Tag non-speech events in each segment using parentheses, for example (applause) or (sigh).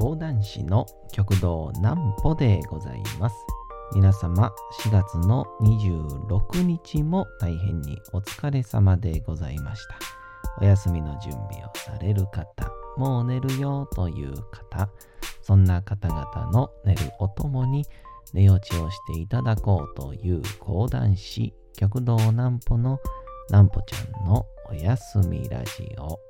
講談師の極道南歩でございます。皆様4月の26日も大変にお疲れ様でございました。お休みの準備をされる方、もう寝るよという方、そんな方々の寝るおともに寝落ちをしていただこうという講談師極道南歩の南歩ちゃんのおやすみラジオ。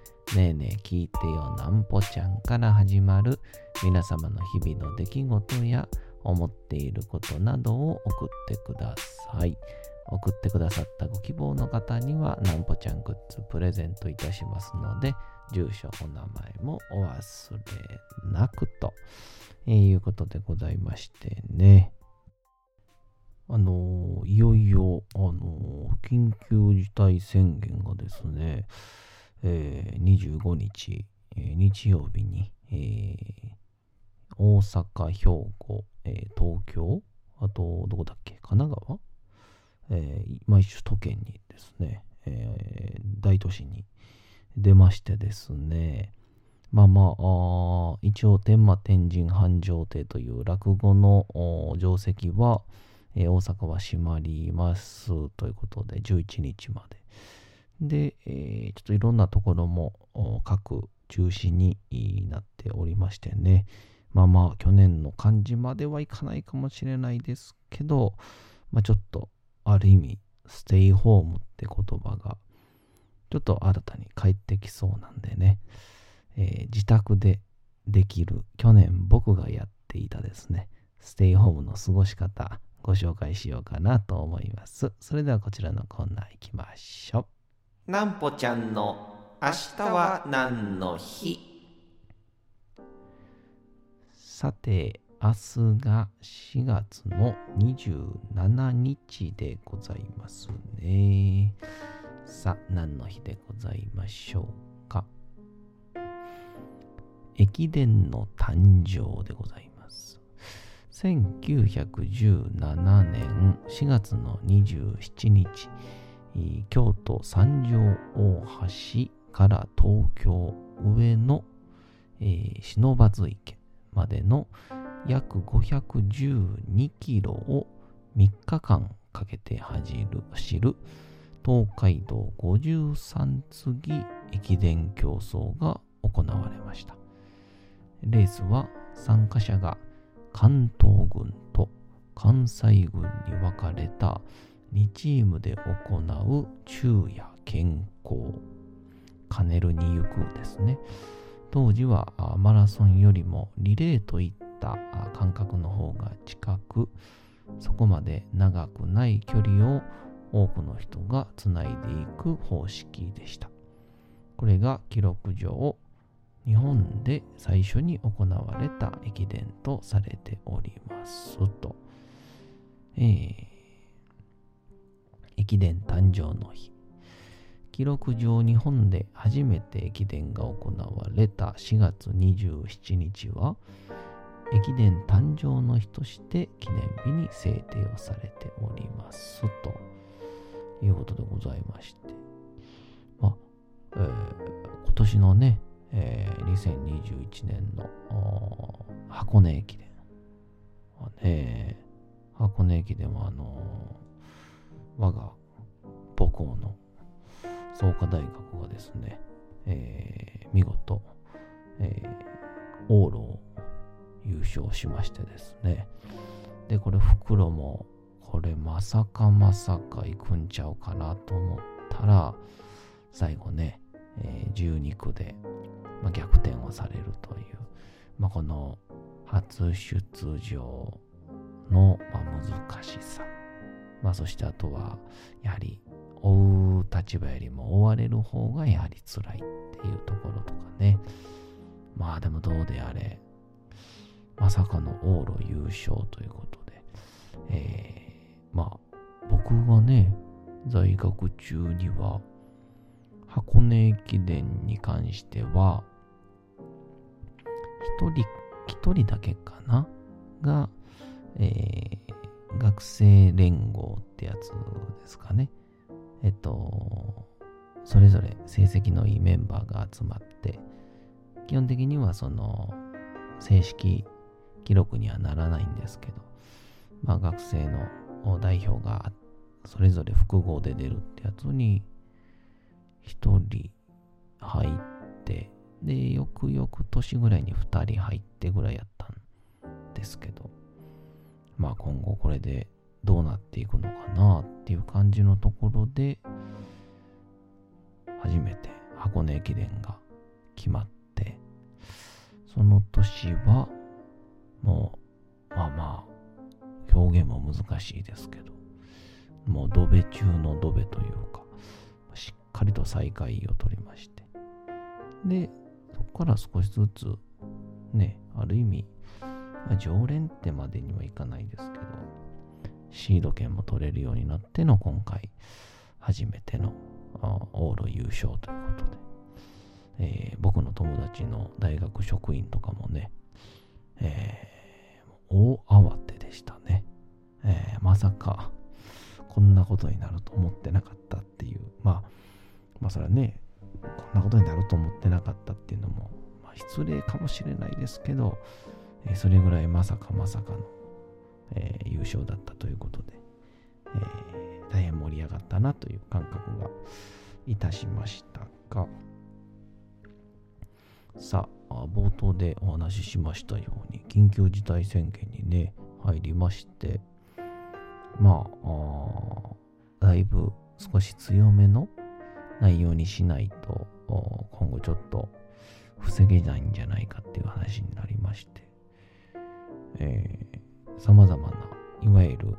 ねえねえ聞いてよなんぽちゃんから始まる皆様の日々の出来事や思っていることなどを送ってください。送ってくださったご希望の方にはなんぽちゃんグッズプレゼントいたしますので、住所、お名前もお忘れなくと、えー、いうことでございましてね。あのー、いよいよ、あのー、緊急事態宣言がですね、えー、25日、えー、日曜日に、えー、大阪、兵庫、えー、東京、あと、どこだっけ、神奈川、えー、毎首都圏にですね、えー、大都市に出ましてですね、まあまあ、あ一応天満天神繁盛亭という落語の定石は、えー、大阪は閉まりますということで、11日まで。で、えー、ちょっといろんなところも各中止になっておりましてね、まあまあ去年の感じまではいかないかもしれないですけど、まあちょっとある意味、ステイホームって言葉がちょっと新たに帰ってきそうなんでね、えー、自宅でできる去年僕がやっていたですね、ステイホームの過ごし方ご紹介しようかなと思います。それではこちらのコーナー行きましょう。なんぽちゃんの明日は何の日？さて、明日が4月の27日でございますね。さあ、何の日でございましょうか？駅伝の誕生でございます。1917年4月の27日、京都三条大橋から東京上野、えー、忍池までの約512キロを3日間かけて走る走る東海道53次駅伝競争が行われました。レースは参加者が関東軍と関西軍に分かれた2チームで行う昼夜健康。兼ねるに行くですね。当時はマラソンよりもリレーといった感覚の方が近くそこまで長くない距離を多くの人がつないでいく方式でした。これが記録上日本で最初に行われた駅伝とされておりますと、えー駅伝誕生の日。記録上日本で初めて駅伝が行われた4月27日は駅伝誕生の日として記念日に制定をされておりますということでございまして。まあ、えー、今年のね、えー、2021年の箱根駅伝。はね箱根駅伝はあのー我が校の創価大学がですね、えー、見事、えー、往路を優勝しましてですね。で、これ袋も、これまさかまさか行くんちゃうかなと思ったら、最後ね、えー、12区で、まあ、逆転をされるという、まあ、この初出場の、まあ、難しさ。まあそしてあとは、やはり追う立場よりも追われる方がやはり辛いっていうところとかね。まあでもどうであれ、まさかの往路優勝ということで、えー、まあ僕はね、在学中には箱根駅伝に関しては、一人、一人だけかな？が、えー、学生連合ってやつですかね。えっと、それぞれ成績のいいメンバーが集まって、基本的にはその、正式記録にはならないんですけど、まあ学生の代表がそれぞれ複合で出るってやつに、一人入って、で、よくよく年ぐらいに二人入ってぐらいやったんですけど、まあ今後これでどうなっていくのかなっていう感じのところで、初めて箱根駅伝が決まって、その年は、もう、まあまあ、表現も難しいですけど、もうドベ中のドベというか、しっかりと最下位を取りまして。で、そこから少しずつ、ね、ある意味、常連ってまでにはいかないですけど、シード権も取れるようになっての今回、初めての往路優勝ということで、えー、僕の友達の大学職員とかもね、えー、大慌てでしたね。えー、まさか、こんなことになると思ってなかったっていう、まあ、まあそれはね、こんなことになると思ってなかったっていうのも、まあ、失礼かもしれないですけど、え、それぐらいまさかまさかの、えー、優勝だったということで、えー、大変盛り上がったなという感覚がいたしましたが、さあ、冒頭でお話ししましたように、緊急事態宣言にね、入りまして、まあ、だいぶ少し強めの内容にしないと、今後ちょっと防げないんじゃないかっていう話になりまして、えー、様々な、いわゆる、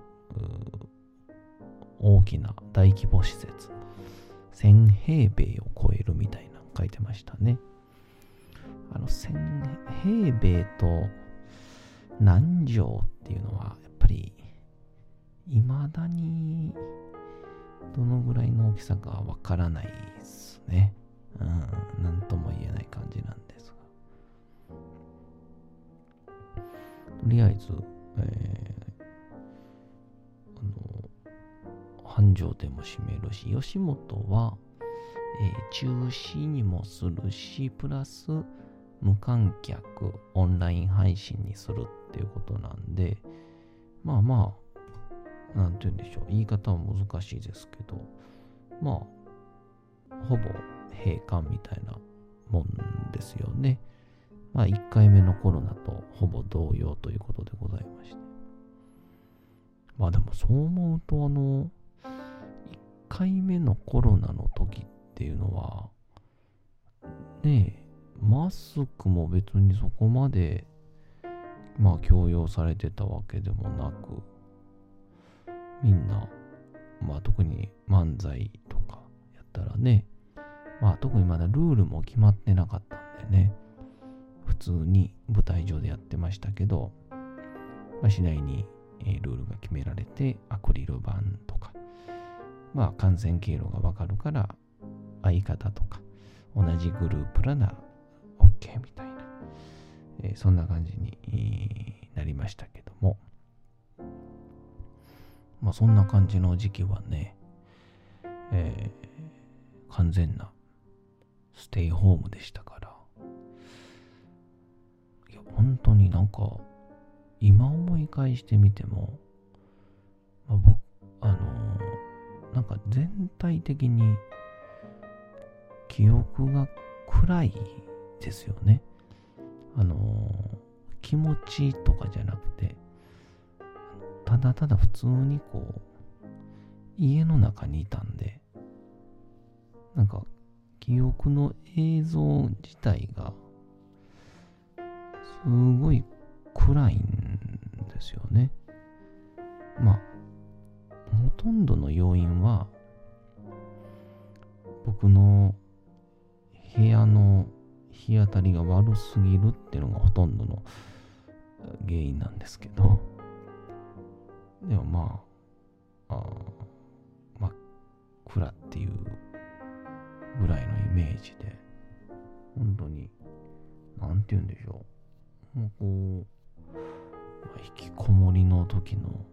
大きな大規模施設、1000平米を超えるみたいな書いてましたね。あの、1000平米と何畳っていうのは、やっぱり未だにどのぐらいの大きさかわからないですね。うん、なんとも言えない感じなんですが。とりあえず、えー、あの、繁盛店も閉めるし、吉本は、えー、中止にもするし、プラス無観客、オンライン配信にするっていうことなんで、まあまあ、なんて言うんでしょう、言い方は難しいですけど、まあ、ほぼ閉館みたいなもんですよね。1回目のコロナとほぼ同様ということでございまして。まあでもそう思うと、あの、1回目のコロナの時っていうのは、ねえ、マスクも別にそこまで、まあ強要されてたわけでもなく、みんな、まあ特に漫才とかやったらね、まあ特にまだルールも決まってなかったんでね、普通に舞台上でやってましたけど、まあ、次第に、えルールが決められて、アクリル板とか、まあ感染経路がわかるから、相方とか、同じグループらな OK みたいな、え、そんな感じになりましたけども、まあそんな感じの時期はね、えー、完全なステイホームでしたから、本当になんか、今思い返してみても、まあ、僕、あのー、なんか全体的に記憶が暗いですよね。あのー、気持ちとかじゃなくて、ただただ普通にこう、家の中にいたんで、なんか、記憶の映像自体が、ごい暗いんですよね。まあ、ほとんどの要因は、僕の部屋の日当たりが悪すぎるっていうのがほとんどの原因なんですけど、でもまあ、あ真っ暗っていうぐらいのイメージで、本当に、なんて言うんでしょう。こう、ま引きこもりの時の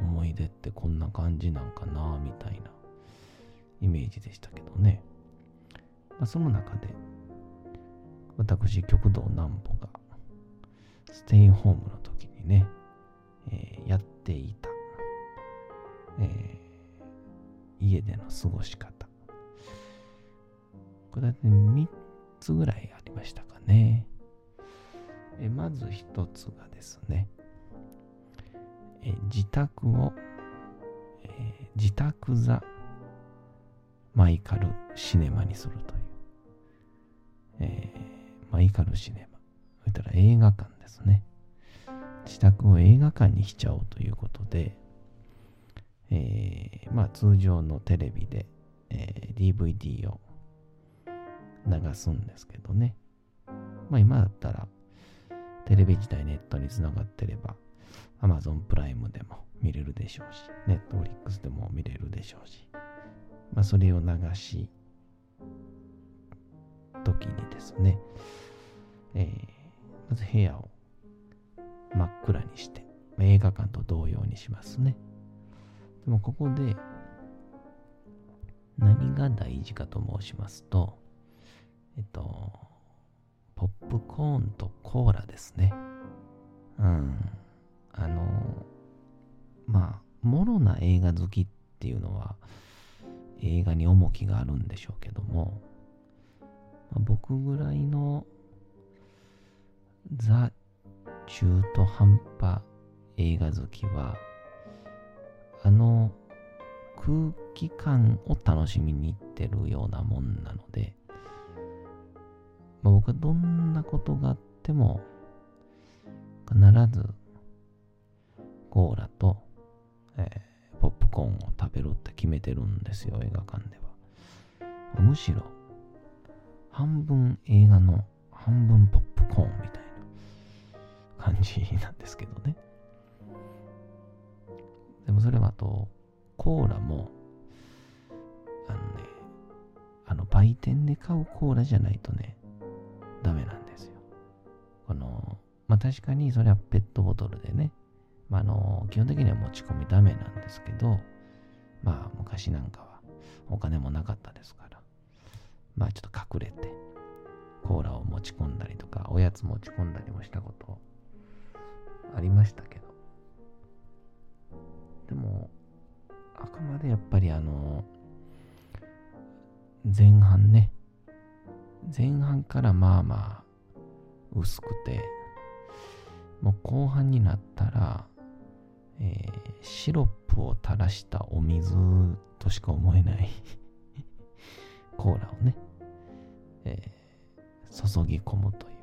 思い出ってこんな感じなんかな、みたいなイメージでしたけどね。まあ、その中で、私、極道南穂が、ステイホームの時にね、えーやっていた、えー家での過ごし方。これだって3つぐらいありましたかね。えまず1つがですね、え自宅を、え自宅座マイカルシネマにするという。えーマイカルシネマ。そしたら映画館ですね。自宅を映画館にしちゃおうということで、えーまあ通常のテレビで、えー DVD を流すんですけどね。まあ今だったらテレビ自体ネットにつながってれば。Amazon プライムでも見れるでしょうし、Netflix でも見れるでしょうし、まあそれを流し、時にですね、えーまず部屋を真っ暗にして、まあ映画館と同様にしますね。でもここで何が大事かと申しますと、えっと、ポップコーンとコーラですね。うん。あの、まあ、もろな映画好きっていうのは映画に重きがあるんでしょうけども、まあ僕ぐらいのザ中途半端映画好きは、あの空気感を楽しみに行ってるようなもんなので、まあ、僕はどんなことがあっても、必ずコーラと、えーポップコーンを食べるって決めてるんですよ、映画館では。むしろ、半分映画の半分ポップコーンみたいな感じなんですけどね。でもそれはあと、コーラも、あのね、あの売店で買うコーラじゃないとね、ダメなんですよ。この、まあ確かにそれはペットボトルでね、まあの、基本的には持ち込みダメなんですけど、まあ昔なんかはお金もなかったですから、まあちょっと隠れて、コーラを持ち込んだりとか、おやつ持ち込んだりもしたことありましたけど、でも、あくまでやっぱりあの、前半ね、前半からまあまあ薄くて、もう後半になったら、えーシロップを垂らしたお水としか思えない (laughs) コーラをね、えー注ぎ込むという。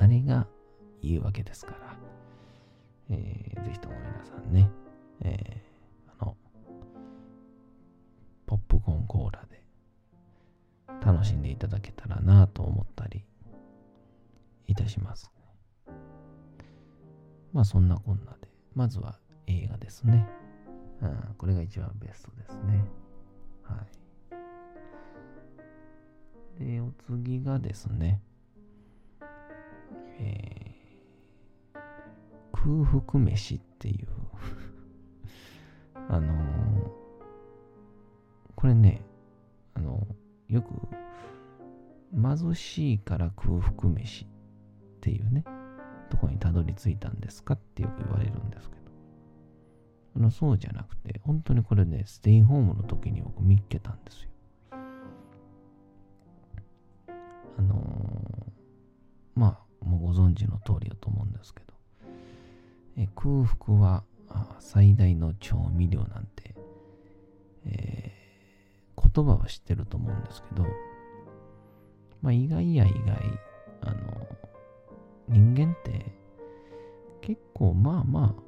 あれがいいわけですから、えーぜひとも皆さんね、えーあの、ポップコーンコーラで楽しんでいただけたらなと思ったりいたします。まあそんなこんなで、まずは映画ですね。うん、これが一番ベストですね。はい。で、お次がですね、えー、空腹飯っていう (laughs) あのーこれね、よく、貧しいから空腹飯っていうね、とこにたどり着いたんですかってよく言われるんですけど、あのそうじゃなくて、本当にこれね、ステイホームの時に僕見っけたんですよ。あのーまあ、もうご存知の通りだと思うんですけど、え空腹は最大の調味料なんて、えー言葉は知ってると思うんですけど、まあ意外や意外、あの、人間って結構まあまあ、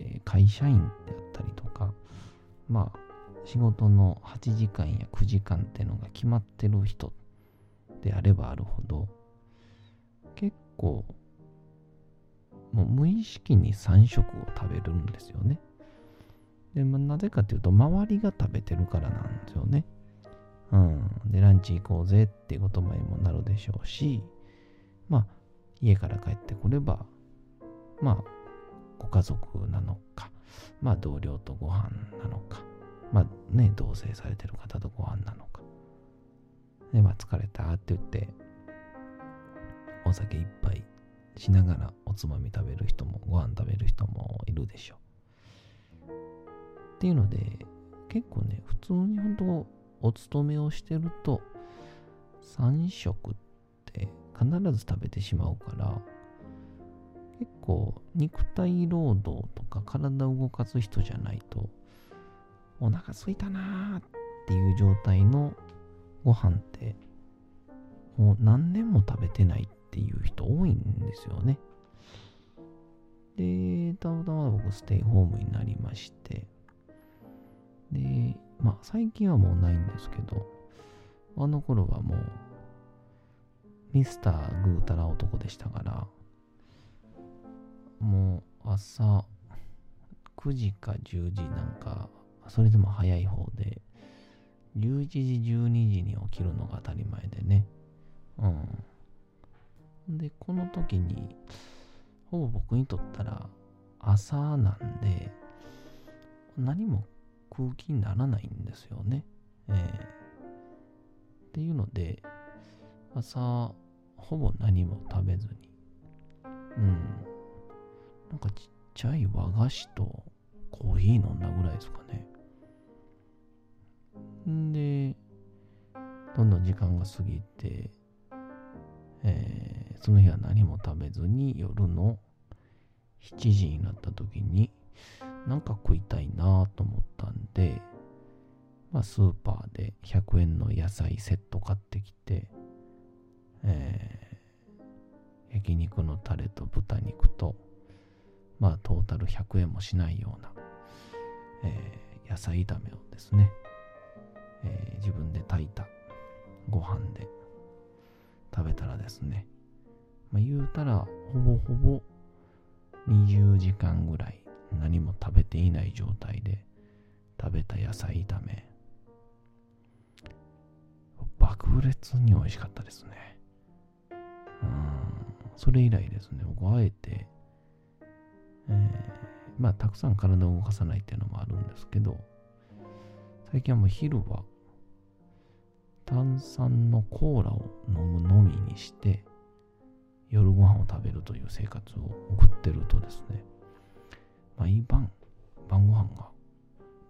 えー会社員であったりとか、まあ仕事の8時間や9時間っていうのが決まってる人であればあるほど、結構、もう無意識に3食を食べるんですよね。で、まあ、なぜかというと、周りが食べてるからなんですよね。うん。で、ランチ行こうぜっていう言葉にもなるでしょうし、まあ、家から帰ってこれば、まあ、ご家族なのか、まあ、同僚とご飯なのか、まあね、同棲されてる方とご飯なのか。で、まあ、疲れたって言って、お酒一杯しながらおつまみ食べる人も、ご飯食べる人もいるでしょう。っていうので、結構ね、普通に本当お勤めをしてると、3食って必ず食べてしまうから、結構肉体労働とか体を動かす人じゃないと、お腹すいたなーっていう状態のご飯って、もう何年も食べてないっていう人多いんですよね。で、たまたま僕ステイホームになりまして、で、まあ最近はもうないんですけど、あの頃はもう、ミスターグータラ男でしたから、もう朝9時か10時なんか、それでも早い方で、11時、12時に起きるのが当たり前でね。うん。で、この時に、ほぼ僕にとったら朝なんで、何も空気にならないんですよね。えー、っていうので、朝、ほぼ何も食べずに、うん。なんかちっちゃい和菓子とコーヒー飲んだぐらいですかね。んで、どんどん時間が過ぎて、えー、その日は何も食べずに夜の7時になった時になんか食いたいなと思ったんで、まあ、スーパーで100円の野菜セット買ってきて、えー、焼肉のタレと豚肉と、まあトータル100円もしないような、えー、野菜炒めをですね、えー、自分で炊いたご飯で食べたらですね、まあ、言うたらほぼほぼ20時間ぐらい何も食べていない状態で食べた野菜炒め。爆裂に美味しかったですね。うん。それ以来ですね。僕あえて、えー、まあたくさん体を動かさないっていうのもあるんですけど最近はもう昼は炭酸のコーラを飲むのみにして夜ご飯を食べるという生活を送ってるとですね毎晩晩ご飯が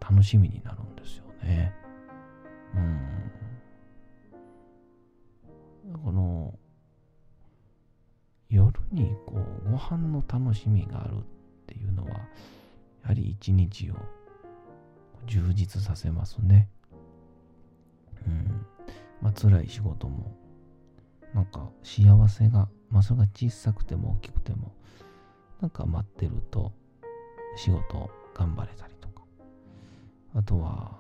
楽しみになるんですよねうんこの夜にこうご飯の楽しみがあるっていうのはやはり一日を充実させますね。うん。まあ辛い仕事も、なんか幸せが、まあそれが小さくても大きくても、なんか待ってると仕事頑張れたりとか。あとは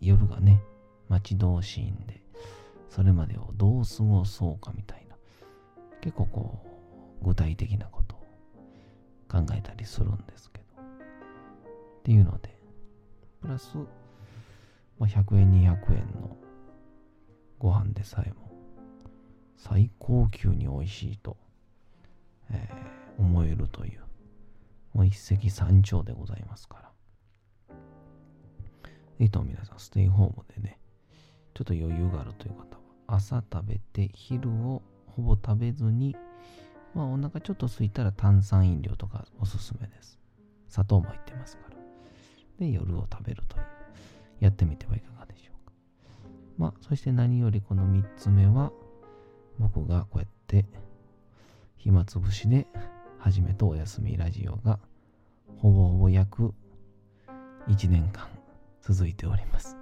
夜がね、待ち遠しいんで、それまでをどう過ごそうかみたいな、結構こう、具体的なことを考えたりするんですけど。っていうので、プラス、まあ、100円、200円のご飯でさえも最高級に美味しいと、えー、思えるという、もう一石三鳥でございますから。いいと皆さん、ステイホームでね、ちょっと余裕があるという方は、朝食べて昼をほぼ食べずに、まあお腹ちょっと空いたら炭酸飲料とかおすすめです。砂糖も入ってますから。で夜を食べるという、やってみてはいかがでしょうか。まあ、そして何よりこの3つ目は、僕がこうやって暇つぶしで始めとお休みラジオがほぼほぼ約1年間続いております。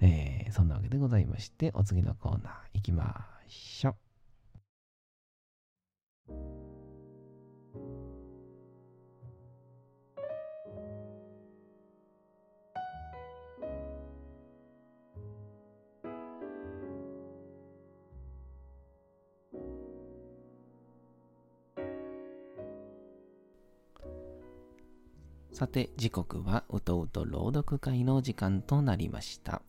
えー、そんなわけでございまして、お次のコーナー行きましょう。さて、時刻はうとうと朗読会の時間となりました。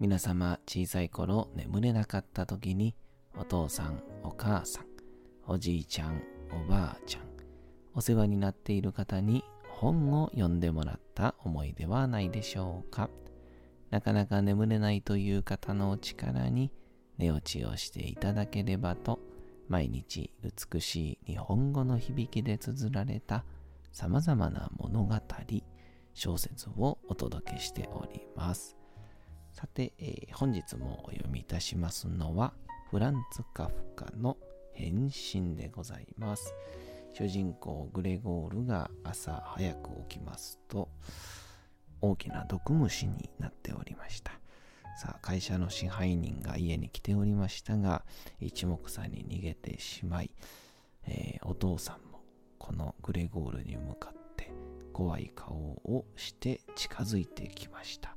皆様、小さい頃眠れなかった時に、お父さん、お母さん、おじいちゃん、おばあちゃん、お世話になっている方に本を読んでもらった思いではないでしょうか？なかなか眠れないという方のお力に寝落ちをしていただければと、毎日美しい日本語の響きで綴られた様々な物語、小説をお届けしております。さて、えー本日もお読みいたしますのは、フランツ・カフカの変身でございます。主人公グレゴールが朝早く起きますと、大きな毒虫になっておりました。さあ、会社の支配人が家に来ておりましたが、一目散に逃げてしまい、えーお父さんこのグレゴールに向かって怖い顔をして近づいてきました。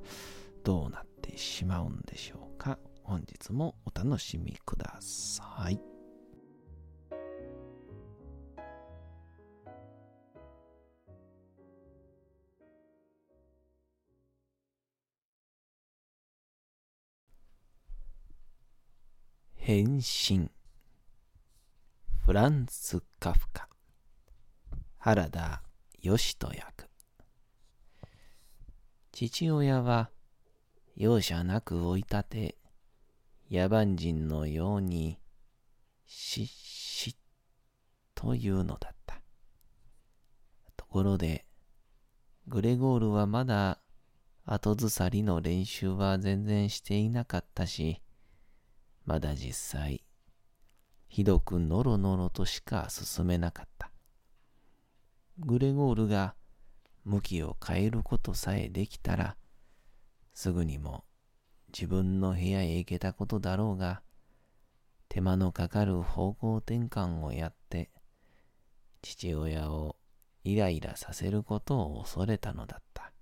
どうなってしまうんでしょうか？本日もお楽しみください。変身フランツ・カフカ原田義人役父親は容赦なく追い立て野蛮人のようにしっしっというのだったところでグレゴールはまだ後ずさりの練習は全然していなかったしまだ実際、ひどくノロノロとしか進めなかった。グレゴールが向きを変えることさえできたら、すぐにも自分の部屋へ行けたことだろうが、手間のかかる方向転換をやって、父親をイライラさせることを恐れたのだった。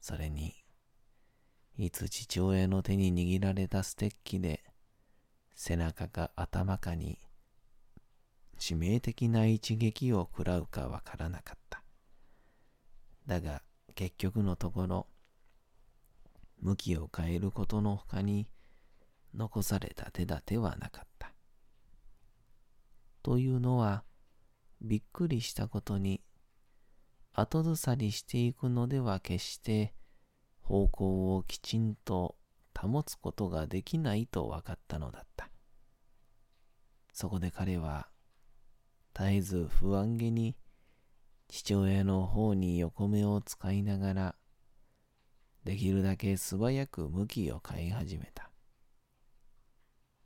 それに、いつ父親の手に握られたステッキで背中か頭かに致命的な一撃を食らうかわからなかった。だが結局のところ向きを変えることの他に残された手立てはなかった。というのはびっくりしたことに後ずさりしていくのでは決して方向をきちんと保つことができないと分かったのだった。そこで彼は絶えず不安げに父親の方に横目を使いながらできるだけ素早く向きを変え始めた。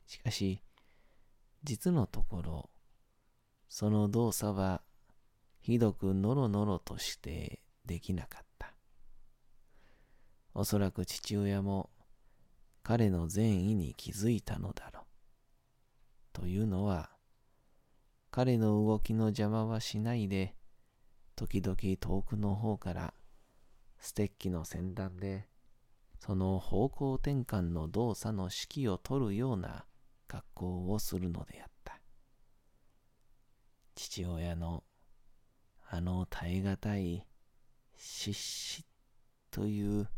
しかし実のところその動作はひどくノロノロとしてできなかった。おそらく父親も彼の善意に気づいたのだろう。というのは、彼の動きの邪魔はしないで、時々遠くの方からステッキの先端で、その方向転換の動作の指揮を取るような格好をするのであった。父親のあの耐え難いしっしっという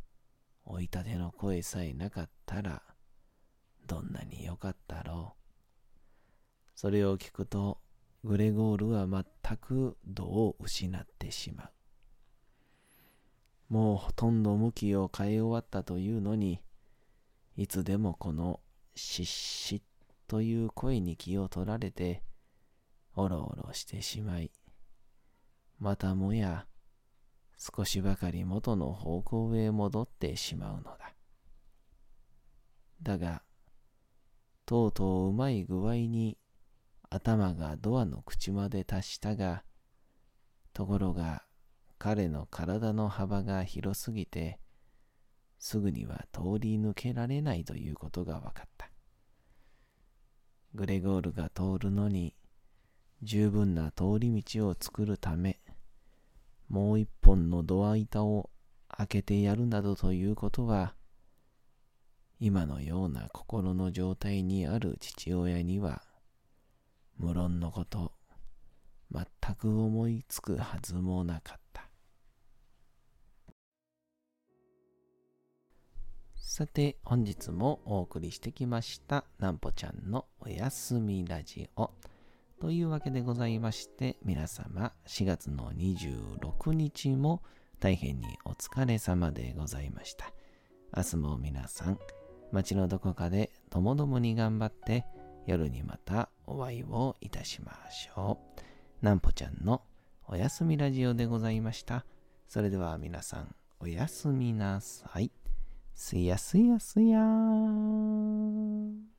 追い立ての声さえなかったら、どんなによかったろう。それを聞くと、グレゴールは全く度を失ってしまう。もうほとんど向きを変え終わったというのに、いつでもこのしっしという声に気を取られて、おろおろしてしまい、またもや、少しばかり元の方向へ戻ってしまうのだ。だが、とうとううまい具合に頭がドアの口まで達したが、ところが彼の体の幅が広すぎて、すぐには通り抜けられないということが分かった。グレゴールが通るのに十分な通り道を作るため、もう一本のドア板を開けてやるなどということは、今のような心の状態にある父親には、無論のこと、全く思いつくはずもなかった。さて、本日もお送りしてきました、なんぽちゃんのおやすみラジオ。というわけでございまして、皆様、4月の26日も大変にお疲れ様でございました。明日も皆さん、街のどこかでともどもに頑張って、夜にまたお会いをいたしましょう。なんぽちゃんのおやすみラジオでございました。それでは皆さん、おやすみなさい。すやすやすやーん。